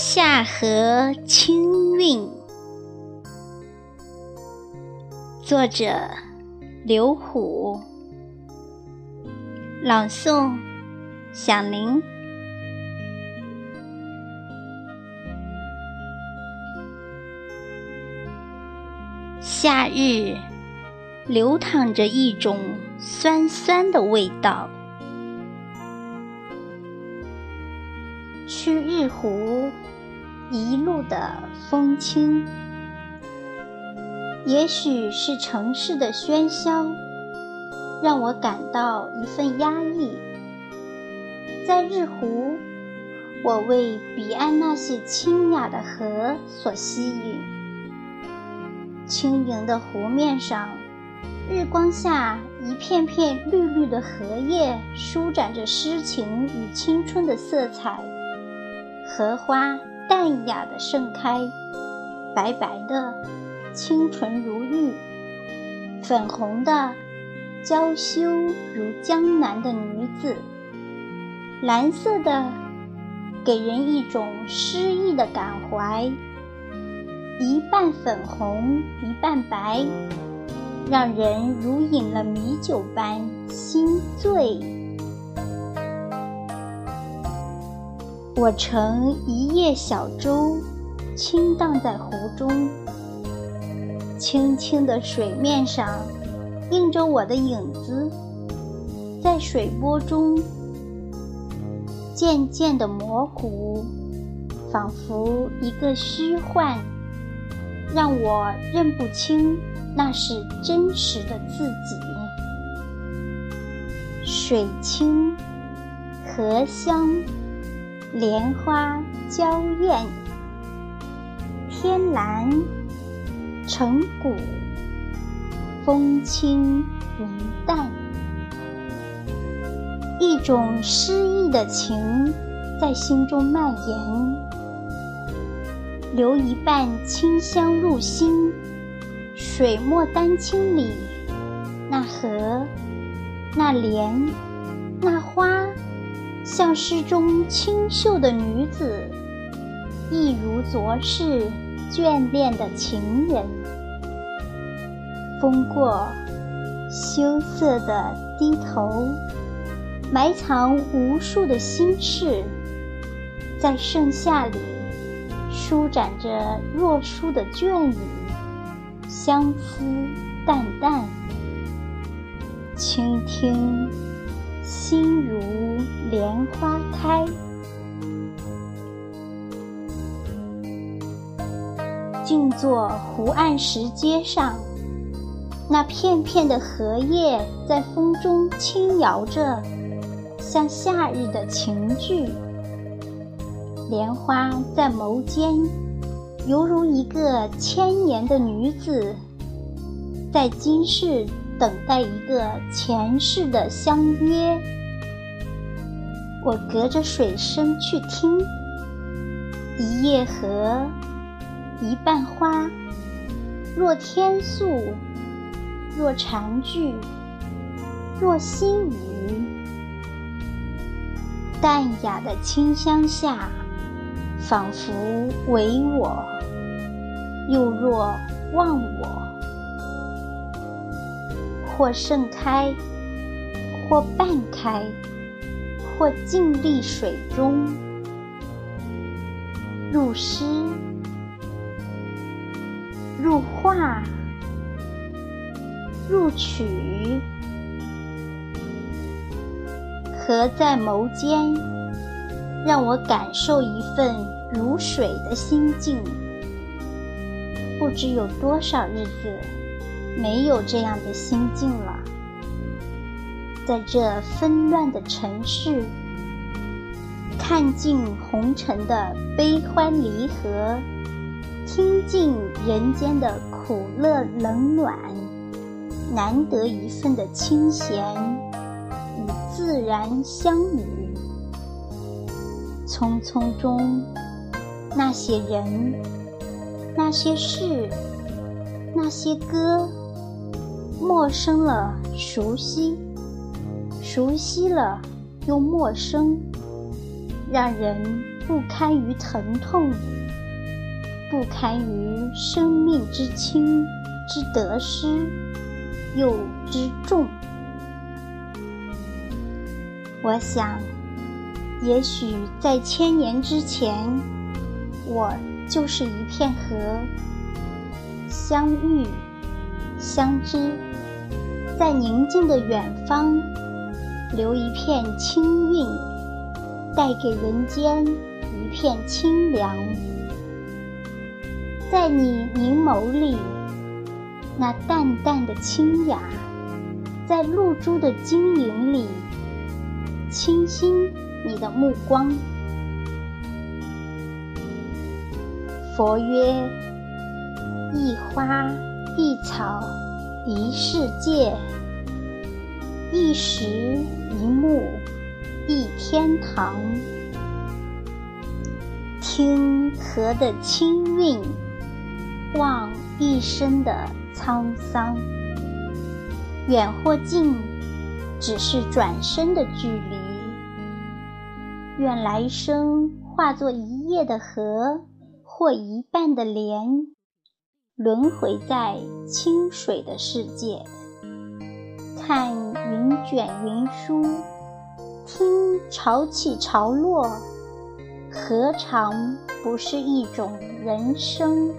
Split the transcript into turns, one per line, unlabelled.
夏河清韵，作者刘虎，朗诵响铃。夏日流淌着一种酸酸的味道。去日湖，一路的风轻。也许是城市的喧嚣，让我感到一份压抑。在日湖，我为彼岸那些清雅的河所吸引。轻盈的湖面上，日光下，一片片绿绿的荷叶舒展着诗情与青春的色彩。荷花淡雅的盛开，白白的，清纯如玉；粉红的，娇羞如江南的女子；蓝色的，给人一种诗意的感怀。一半粉红，一半白，让人如饮了米酒般心醉。我乘一叶小舟，轻荡在湖中。清清的水面上，映着我的影子，在水波中渐渐的模糊，仿佛一个虚幻，让我认不清那是真实的自己。水清，荷香。莲花娇艳，天蓝，晨谷，风轻云淡，一种诗意的情在心中蔓延，留一半清香入心。水墨丹青里，那荷，那莲，那花。像诗中清秀的女子，一如昨世眷恋的情人。风过，羞涩的低头，埋藏无数的心事，在盛夏里舒展着若疏的倦意，相思淡淡，倾听。心如莲花开，静坐湖岸石阶上，那片片的荷叶在风中轻摇着，像夏日的情句。莲花在眸间，犹如一个千年的女子，在今世。等待一个前世的相约，我隔着水声去听，一叶荷，一瓣花，若天素，若禅句，若心语，淡雅的清香下，仿佛唯我，又若忘我。或盛开，或半开，或静立水中，入诗，入画，入曲，合在眸间，让我感受一份如水的心境。不知有多少日子。没有这样的心境了，在这纷乱的城市，看尽红尘的悲欢离合，听尽人间的苦乐冷暖，难得一份的清闲与自然相与。匆匆中，那些人，那些事，那些歌。陌生了，熟悉；熟悉了，又陌生，让人不堪于疼痛，不堪于生命之轻之得失，又之重。我想，也许在千年之前，我就是一片河，相遇、相知，在宁静的远方，留一片清韵，带给人间一片清凉。在你凝眸里，那淡淡的清雅，在露珠的晶莹里。倾心你的目光。佛曰：一花一草一世界，一石一木一天堂。听河的清韵，望一生的沧桑。远或近。只是转身的距离。愿来生化作一叶的荷，或一半的莲，轮回在清水的世界，看云卷云舒，听潮起潮落，何尝不是一种人生？